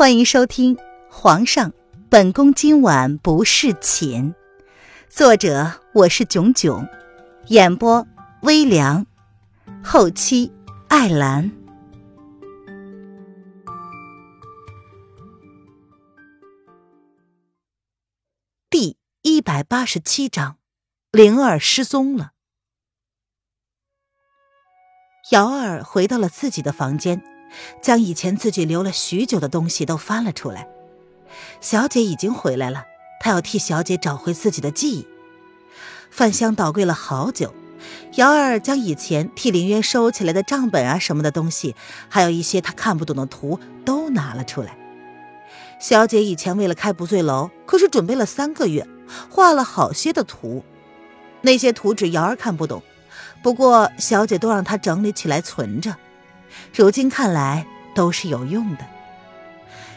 欢迎收听《皇上，本宫今晚不侍寝》，作者我是囧囧，演播微凉，后期艾兰。第一百八十七章，灵儿失踪了。瑶儿回到了自己的房间。将以前自己留了许久的东西都翻了出来。小姐已经回来了，她要替小姐找回自己的记忆。饭香倒柜了好久，瑶儿将以前替林渊收起来的账本啊什么的东西，还有一些她看不懂的图都拿了出来。小姐以前为了开不醉楼，可是准备了三个月，画了好些的图，那些图纸瑶儿看不懂，不过小姐都让她整理起来存着。如今看来都是有用的。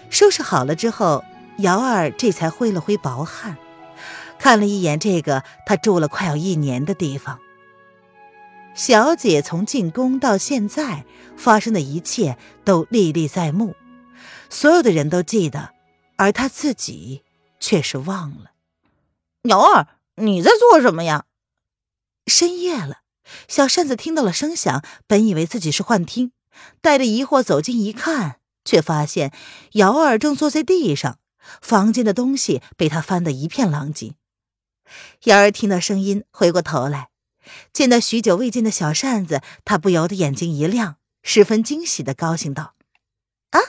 收拾好了之后，姚二这才挥了挥薄汗，看了一眼这个他住了快要一年的地方。小姐从进宫到现在发生的一切都历历在目，所有的人都记得，而她自己却是忘了。姚二，你在做什么呀？深夜了，小扇子听到了声响，本以为自己是幻听。带着疑惑走近一看，却发现瑶儿正坐在地上，房间的东西被他翻得一片狼藉。瑶儿听到声音，回过头来，见到许久未见的小扇子，他不由得眼睛一亮，十分惊喜的高兴道：“啊，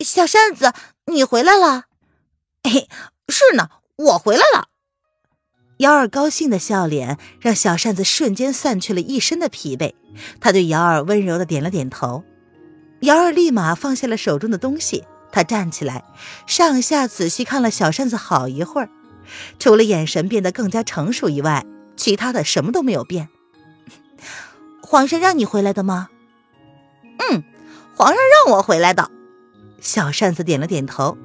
小扇子，你回来了！嘿，是呢，我回来了。”瑶儿高兴的笑脸让小扇子瞬间散去了一身的疲惫，他对瑶儿温柔的点了点头。瑶儿立马放下了手中的东西，他站起来，上下仔细看了小扇子好一会儿，除了眼神变得更加成熟以外，其他的什么都没有变。皇上让你回来的吗？嗯，皇上让我回来的。小扇子点了点头。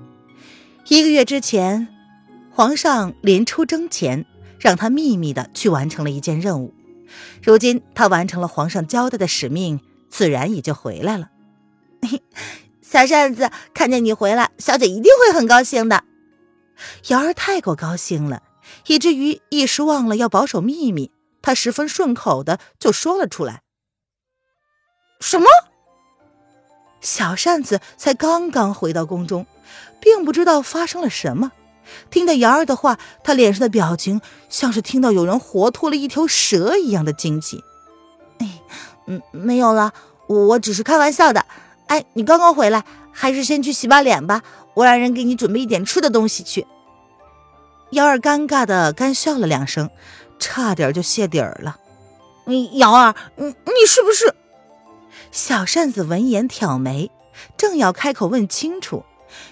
一个月之前，皇上临出征前。让他秘密的去完成了一件任务，如今他完成了皇上交代的使命，自然也就回来了。小扇子看见你回来，小姐一定会很高兴的。瑶儿太过高兴了，以至于一时忘了要保守秘密，她十分顺口的就说了出来：“什么？”小扇子才刚刚回到宫中，并不知道发生了什么。听到瑶儿的话，他脸上的表情像是听到有人活脱了一条蛇一样的惊奇。哎，嗯，没有了，我只是开玩笑的。哎，你刚刚回来，还是先去洗把脸吧，我让人给你准备一点吃的东西去。瑶儿尴尬的干笑了两声，差点就泄底儿了。你瑶儿，你你是不是？小扇子闻言挑眉，正要开口问清楚，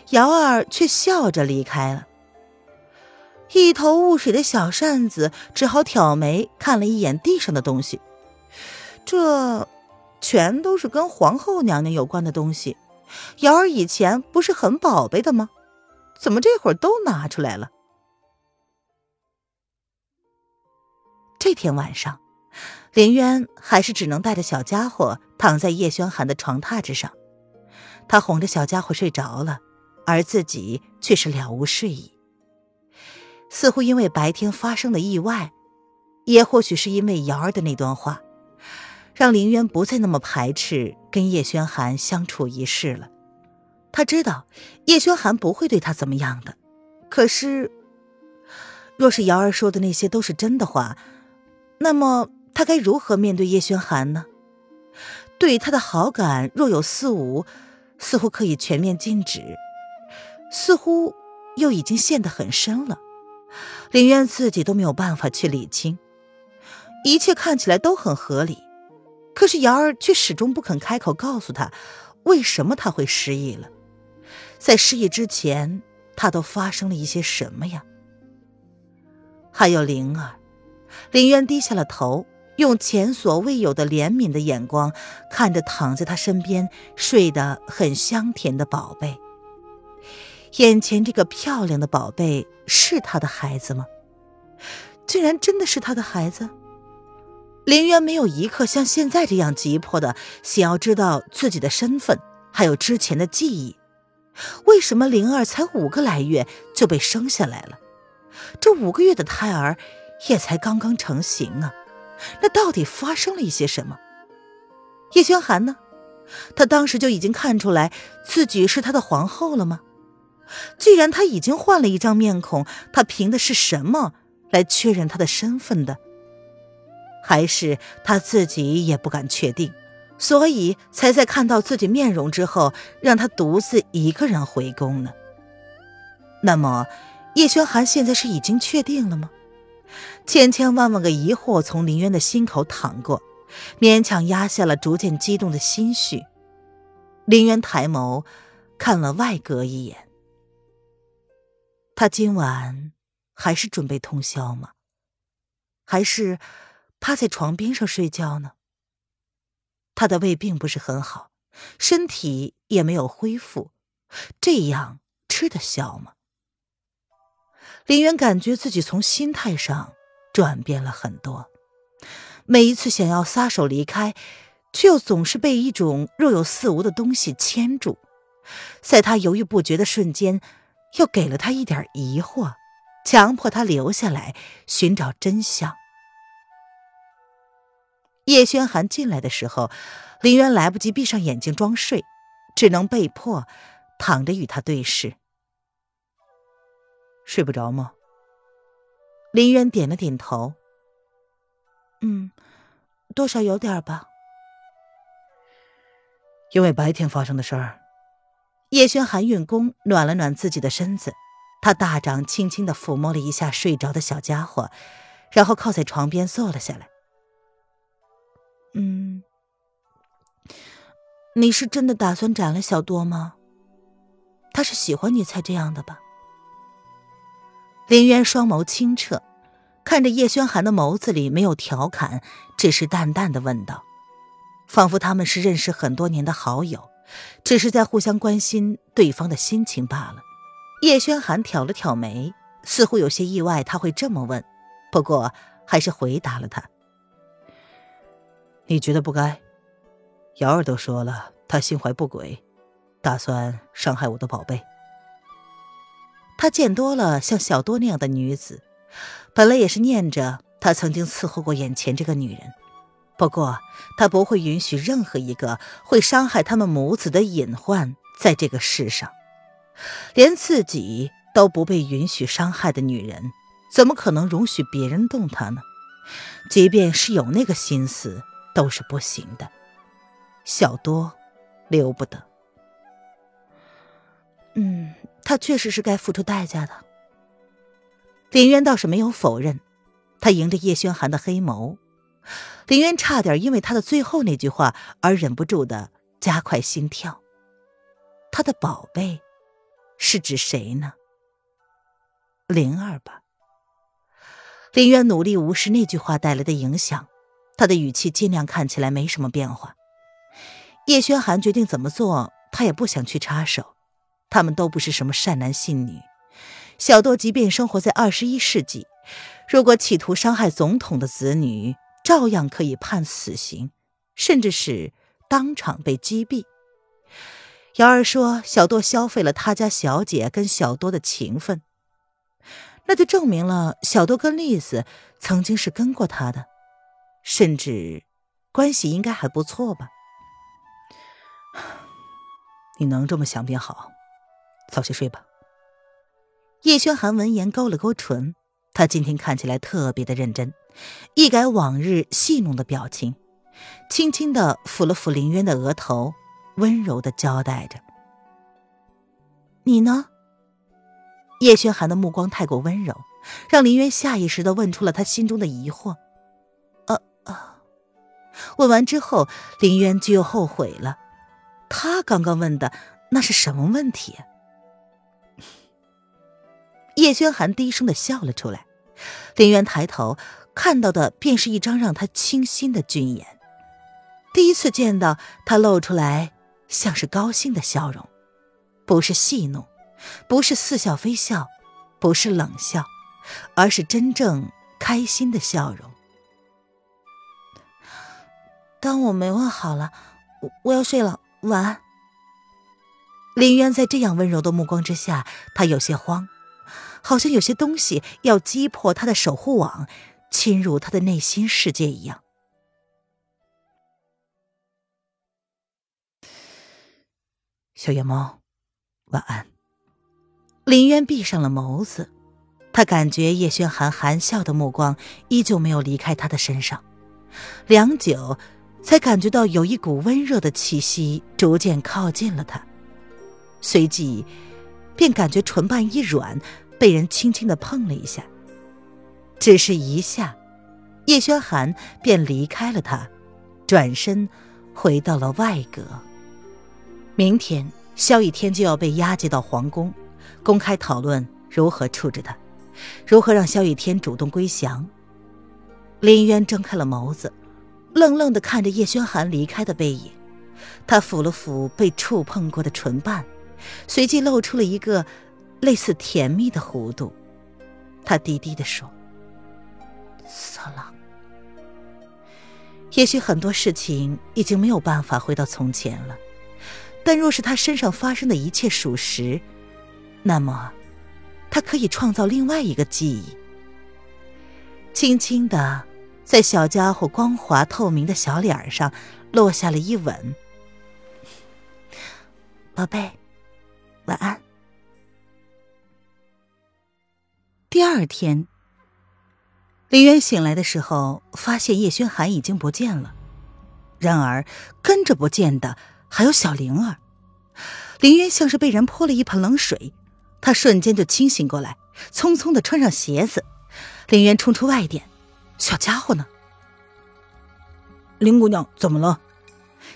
瑶儿却笑着离开了。一头雾水的小扇子只好挑眉看了一眼地上的东西，这全都是跟皇后娘娘有关的东西。瑶儿以前不是很宝贝的吗？怎么这会儿都拿出来了？这天晚上，林渊还是只能带着小家伙躺在叶轩寒的床榻之上，他哄着小家伙睡着了，而自己却是了无睡意。似乎因为白天发生的意外，也或许是因为瑶儿的那段话，让林渊不再那么排斥跟叶轩寒相处一世了。他知道叶轩寒不会对他怎么样的，可是，若是瑶儿说的那些都是真的话，那么他该如何面对叶轩寒呢？对他的好感若有似无，似乎可以全面禁止，似乎又已经陷得很深了。林渊自己都没有办法去理清，一切看起来都很合理，可是瑶儿却始终不肯开口告诉他，为什么他会失忆了，在失忆之前，他都发生了一些什么呀？还有灵儿，林渊低下了头，用前所未有的怜悯的眼光看着躺在他身边睡得很香甜的宝贝。眼前这个漂亮的宝贝是他的孩子吗？竟然真的是他的孩子！林渊没有一刻像现在这样急迫的想要知道自己的身份，还有之前的记忆。为什么灵儿才五个来月就被生下来了？这五个月的胎儿也才刚刚成型啊！那到底发生了一些什么？叶轩寒呢？他当时就已经看出来自己是他的皇后了吗？既然他已经换了一张面孔，他凭的是什么来确认他的身份的？还是他自己也不敢确定，所以才在看到自己面容之后，让他独自一个人回宫呢？那么，叶轩寒现在是已经确定了吗？千千万万个疑惑从林渊的心口淌过，勉强压下了逐渐激动的心绪。林渊抬眸看了外阁一眼，他今晚还是准备通宵吗？还是趴在床边上睡觉呢？他的胃并不是很好，身体也没有恢复，这样吃得消吗？林渊感觉自己从心态上。转变了很多，每一次想要撒手离开，却又总是被一种若有似无的东西牵住。在他犹豫不决的瞬间，又给了他一点疑惑，强迫他留下来寻找真相。叶轩寒进来的时候，林渊来不及闭上眼睛装睡，只能被迫躺着与他对视。睡不着吗？林渊点了点头，嗯，多少有点吧。因为白天发生的事儿，叶轩寒运功暖了暖自己的身子，他大掌轻轻的抚摸了一下睡着的小家伙，然后靠在床边坐了下来。嗯，你是真的打算斩了小多吗？他是喜欢你才这样的吧？林渊双眸清澈，看着叶轩寒的眸子里没有调侃，只是淡淡的问道，仿佛他们是认识很多年的好友，只是在互相关心对方的心情罢了。叶轩寒挑了挑眉，似乎有些意外他会这么问，不过还是回答了他：“你觉得不该？瑶儿都说了，她心怀不轨，打算伤害我的宝贝。”他见多了像小多那样的女子，本来也是念着他曾经伺候过眼前这个女人，不过他不会允许任何一个会伤害他们母子的隐患在这个世上，连自己都不被允许伤害的女人，怎么可能容许别人动她呢？即便是有那个心思，都是不行的。小多，留不得。嗯。他确实是该付出代价的。林渊倒是没有否认，他迎着叶轩寒的黑眸，林渊差点因为他的最后那句话而忍不住的加快心跳。他的宝贝，是指谁呢？灵儿吧。林渊努力无视那句话带来的影响，他的语气尽量看起来没什么变化。叶轩寒决定怎么做，他也不想去插手。他们都不是什么善男信女，小多即便生活在二十一世纪，如果企图伤害总统的子女，照样可以判死刑，甚至是当场被击毙。瑶儿说，小多消费了他家小姐跟小多的情分，那就证明了小多跟丽子曾经是跟过他的，甚至关系应该还不错吧？你能这么想便好。早些睡吧。叶轩寒闻言勾了勾唇，他今天看起来特别的认真，一改往日戏弄的表情，轻轻的抚了抚林渊的额头，温柔的交代着：“你呢？”叶轩寒的目光太过温柔，让林渊下意识的问出了他心中的疑惑。呃呃，问完之后，林渊就又后悔了，他刚刚问的那是什么问题？叶轩寒低声的笑了出来，林渊抬头看到的便是一张让他倾心的俊颜。第一次见到他露出来像是高兴的笑容，不是戏弄，不是似笑非笑，不是冷笑，而是真正开心的笑容。当我没问好了，我要睡了，晚安。林渊在这样温柔的目光之下，他有些慌，好像有些东西要击破他的守护网，侵入他的内心世界一样。小野猫，晚安。林渊闭上了眸子，他感觉叶轩寒含笑的目光依旧没有离开他的身上，良久，才感觉到有一股温热的气息逐渐靠近了他，随即，便感觉唇瓣一软，被人轻轻的碰了一下。只是一下，叶轩寒便离开了他，转身回到了外阁。明天，萧逸天就要被押解到皇宫。公开讨论如何处置他，如何让萧雨天主动归降。林渊睁开了眸子，愣愣的看着叶轩寒离开的背影。他抚了抚被触碰过的唇瓣，随即露出了一个类似甜蜜的弧度。他低低的说：“色狼。”也许很多事情已经没有办法回到从前了，但若是他身上发生的一切属实，那么，他可以创造另外一个记忆。轻轻的，在小家伙光滑透明的小脸上落下了一吻。宝贝，晚安。第二天，林渊醒来的时候，发现叶轩寒已经不见了。然而，跟着不见的还有小灵儿。林渊像是被人泼了一盆冷水。他瞬间就清醒过来，匆匆的穿上鞋子，林渊冲出外殿。小家伙呢？林姑娘怎么了？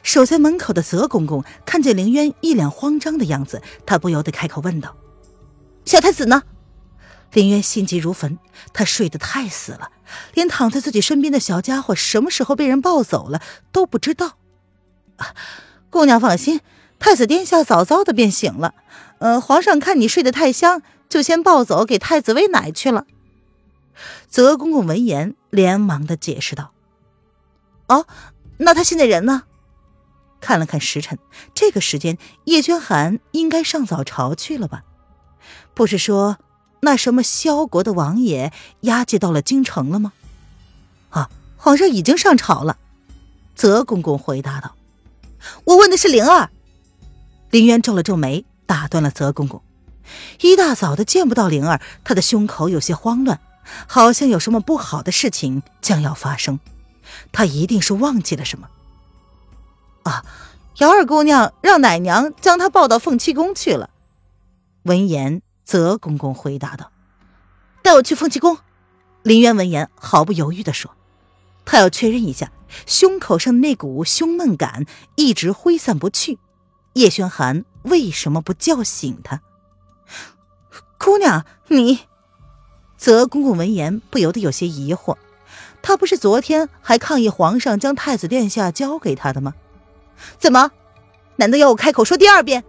守在门口的泽公公看见林渊一脸慌张的样子，他不由得开口问道：“小太子呢？”林渊心急如焚，他睡得太死了，连躺在自己身边的小家伙什么时候被人抱走了都不知道。姑娘放心，太子殿下早早的便醒了。呃，皇上看你睡得太香，就先抱走给太子喂奶去了。泽公公闻言，连忙的解释道：“哦，那他现在人呢？”看了看时辰，这个时间叶轩寒应该上早朝去了吧？不是说那什么萧国的王爷押解到了京城了吗？啊，皇上已经上朝了。泽公公回答道：“我问的是灵儿。”林渊皱了皱眉。打断了泽公公，一大早的见不到灵儿，他的胸口有些慌乱，好像有什么不好的事情将要发生。他一定是忘记了什么。啊，姚二姑娘让奶娘将她抱到凤栖宫去了。闻言，泽公公回答道：“带我去凤栖宫。”林渊闻言毫不犹豫地说：“他要确认一下胸口上的那股胸闷感一直挥散不去。”叶轩寒为什么不叫醒他？姑娘，你……泽公公闻言不由得有些疑惑。他不是昨天还抗议皇上将太子殿下交给他的吗？怎么？难道要我开口说第二遍？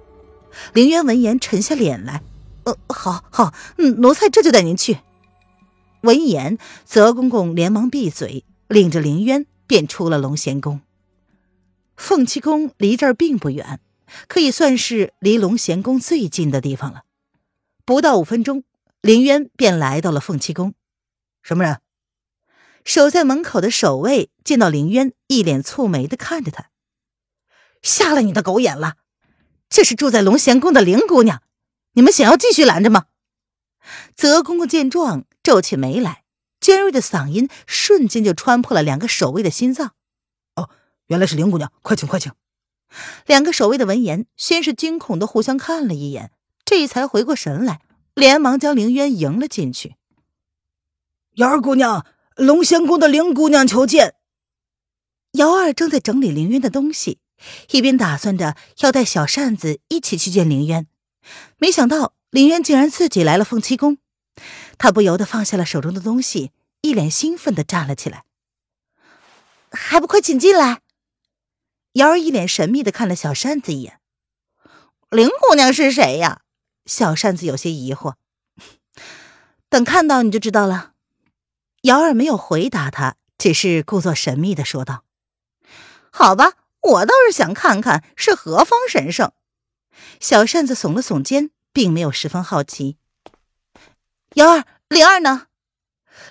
凌渊闻言沉下脸来。呃，好好，嗯，奴才这就带您去。闻言，泽公公连忙闭嘴，领着凌渊便出了龙贤宫。凤栖宫离这儿并不远。可以算是离龙贤宫最近的地方了。不到五分钟，林渊便来到了凤栖宫。什么人？守在门口的守卫见到林渊，一脸蹙眉的看着他。瞎了你的狗眼了！这是住在龙贤宫的林姑娘，你们想要继续拦着吗？泽公公见状，皱起眉来，尖锐的嗓音瞬间就穿破了两个守卫的心脏。哦，原来是林姑娘，快请快请。两个守卫的闻言，先是惊恐的互相看了一眼，这才回过神来，连忙将凌渊迎了进去。瑶儿姑娘，龙仙宫的凌姑娘求见。瑶儿正在整理凌渊的东西，一边打算着要带小扇子一起去见凌渊，没想到林渊竟然自己来了凤栖宫，他不由得放下了手中的东西，一脸兴奋的站了起来。还不快请进来！瑶儿一脸神秘的看了小扇子一眼，林姑娘是谁呀？小扇子有些疑惑。等看到你就知道了。瑶儿没有回答他，只是故作神秘的说道：“好吧，我倒是想看看是何方神圣。小扇子耸了耸肩，并没有十分好奇。瑶儿，灵儿呢？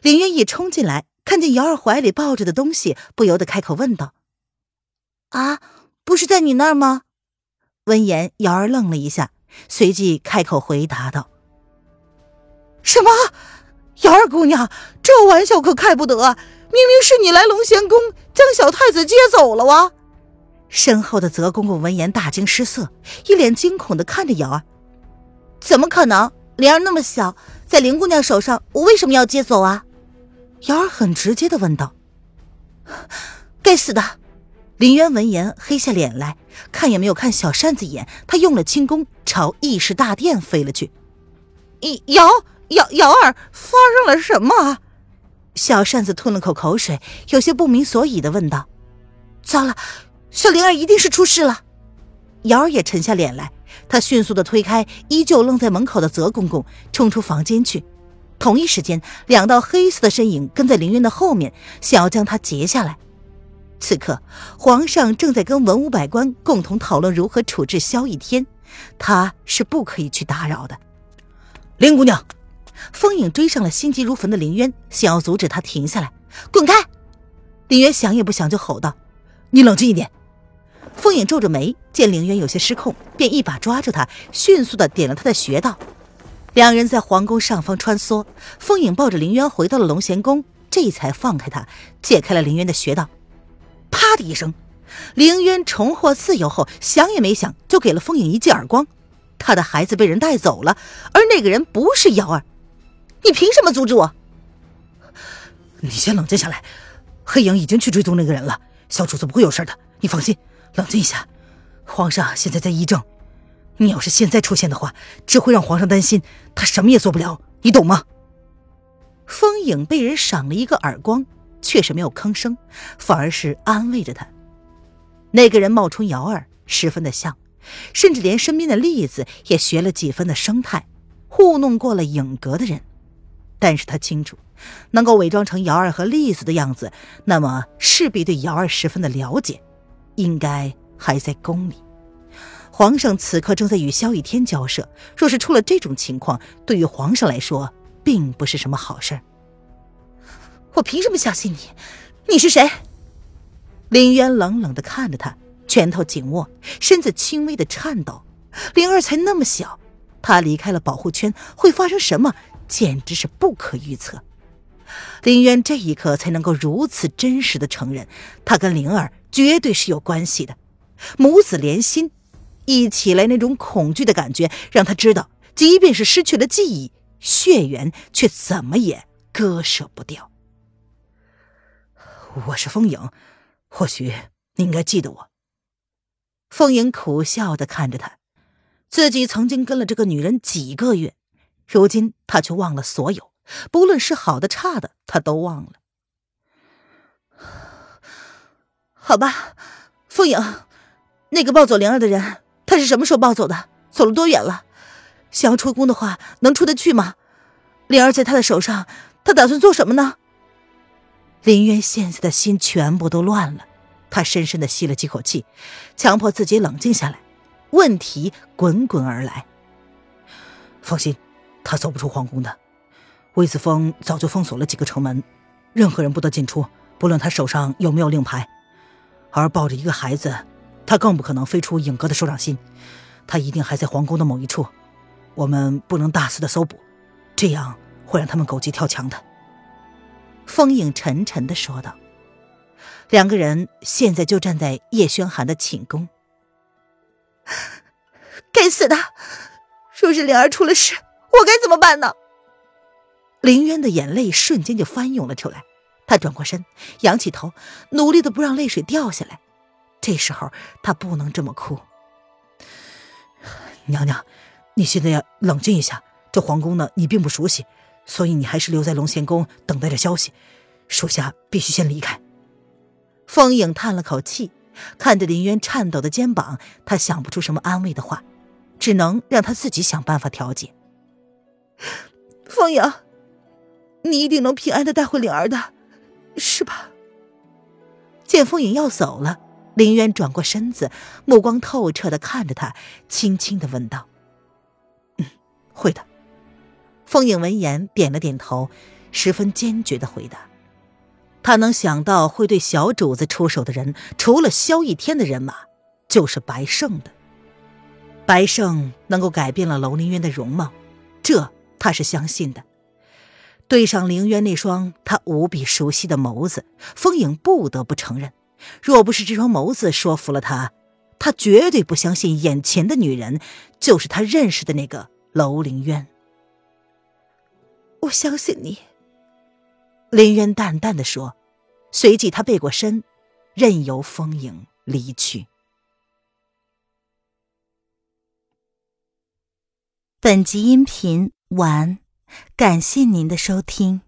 林渊一冲进来，看见瑶儿怀里抱着的东西，不由得开口问道：“啊，不是在你那儿吗？”闻言，瑶儿愣了一下，随即开口回答道：“什么？瑶儿姑娘，这玩笑可开不得！明明是你来龙贤宫将小太子接走了哇！”身后的泽公公闻言大惊失色，一脸惊恐的看着瑶儿：“怎么可能？灵儿那么小，在林姑娘手上，我为什么要接走啊？”瑶儿很直接的问道。“该死的！”林渊闻言黑下脸来，看也没有看小扇子一眼，他用了轻功朝议事大殿飞了去。“瑶瑶瑶儿，发生了什么？”小扇子吞了口口水，有些不明所以的问道。“糟了！”小灵儿一定是出事了，瑶儿也沉下脸来，她迅速的推开依旧愣在门口的泽公公，冲出房间去。同一时间，两道黑色的身影跟在凌渊的后面，想要将他截下来。此刻，皇上正在跟文武百官共同讨论如何处置萧逸天，他是不可以去打扰的。林姑娘，风影追上了心急如焚的林渊，想要阻止他停下来，滚开！林渊想也不想就吼道：“你冷静一点。”风影皱着眉，见凌渊有些失控，便一把抓住他，迅速的点了他的穴道。两人在皇宫上方穿梭，风影抱着凌渊回到了龙贤宫，这才放开他，解开了凌渊的穴道。啪的一声，凌渊重获自由后，想也没想就给了风影一记耳光。他的孩子被人带走了，而那个人不是瑶儿，你凭什么阻止我？你先冷静下来，黑影已经去追踪那个人了，小主子不会有事的，你放心。冷静一下，皇上现在在议政，你要是现在出现的话，只会让皇上担心，他什么也做不了，你懂吗？风影被人赏了一个耳光，却是没有吭声，反而是安慰着他。那个人冒充瑶儿，十分的像，甚至连身边的栗子也学了几分的生态，糊弄过了影阁的人。但是他清楚，能够伪装成瑶儿和栗子的样子，那么势必对瑶儿十分的了解。应该还在宫里。皇上此刻正在与萧逸天交涉，若是出了这种情况，对于皇上来说，并不是什么好事儿。我凭什么相信你？你是谁？林渊冷冷的看着他，拳头紧握，身子轻微的颤抖。灵儿才那么小，他离开了保护圈会发生什么，简直是不可预测。林渊这一刻才能够如此真实的承认，他跟灵儿。绝对是有关系的，母子连心，一起来那种恐惧的感觉，让他知道，即便是失去了记忆，血缘却怎么也割舍不掉。我是风影，或许你应该记得我。风影苦笑的看着他，自己曾经跟了这个女人几个月，如今他却忘了所有，不论是好的差的，他都忘了。好吧，凤影，那个抱走灵儿的人，他是什么时候抱走的？走了多远了？想要出宫的话，能出得去吗？灵儿在他的手上，他打算做什么呢？林渊现在的心全部都乱了，他深深的吸了几口气，强迫自己冷静下来。问题滚滚而来。放心，他走不出皇宫的。魏子峰早就封锁了几个城门，任何人不得进出，不论他手上有没有令牌。而抱着一个孩子，他更不可能飞出影阁的手掌心，他一定还在皇宫的某一处，我们不能大肆的搜捕，这样会让他们狗急跳墙的。”风影沉沉的说道。两个人现在就站在叶轩寒的寝宫。该死的！若是灵儿出了事，我该怎么办呢？林渊的眼泪瞬间就翻涌了出来。他转过身，仰起头，努力的不让泪水掉下来。这时候他不能这么哭。娘娘，你现在要冷静一下。这皇宫呢，你并不熟悉，所以你还是留在龙贤宫等待着消息。属下必须先离开。风影叹了口气，看着林渊颤抖的肩膀，他想不出什么安慰的话，只能让他自己想办法调解。风影，你一定能平安的带回灵儿的。是吧？见风影要走了，林渊转过身子，目光透彻的看着他，轻轻的问道：“嗯，会的。”风影闻言点了点头，十分坚决的回答：“他能想到会对小主子出手的人，除了萧逸天的人马，就是白胜的。白胜能够改变了楼凌渊的容貌，这他是相信的。对上凌渊那双他无比熟悉的眸子，风影不得不承认。”若不是这双眸子说服了他，他绝对不相信眼前的女人就是他认识的那个楼凌渊。我相信你，林渊淡淡的说，随即他背过身，任由风影离去。本集音频完，感谢您的收听。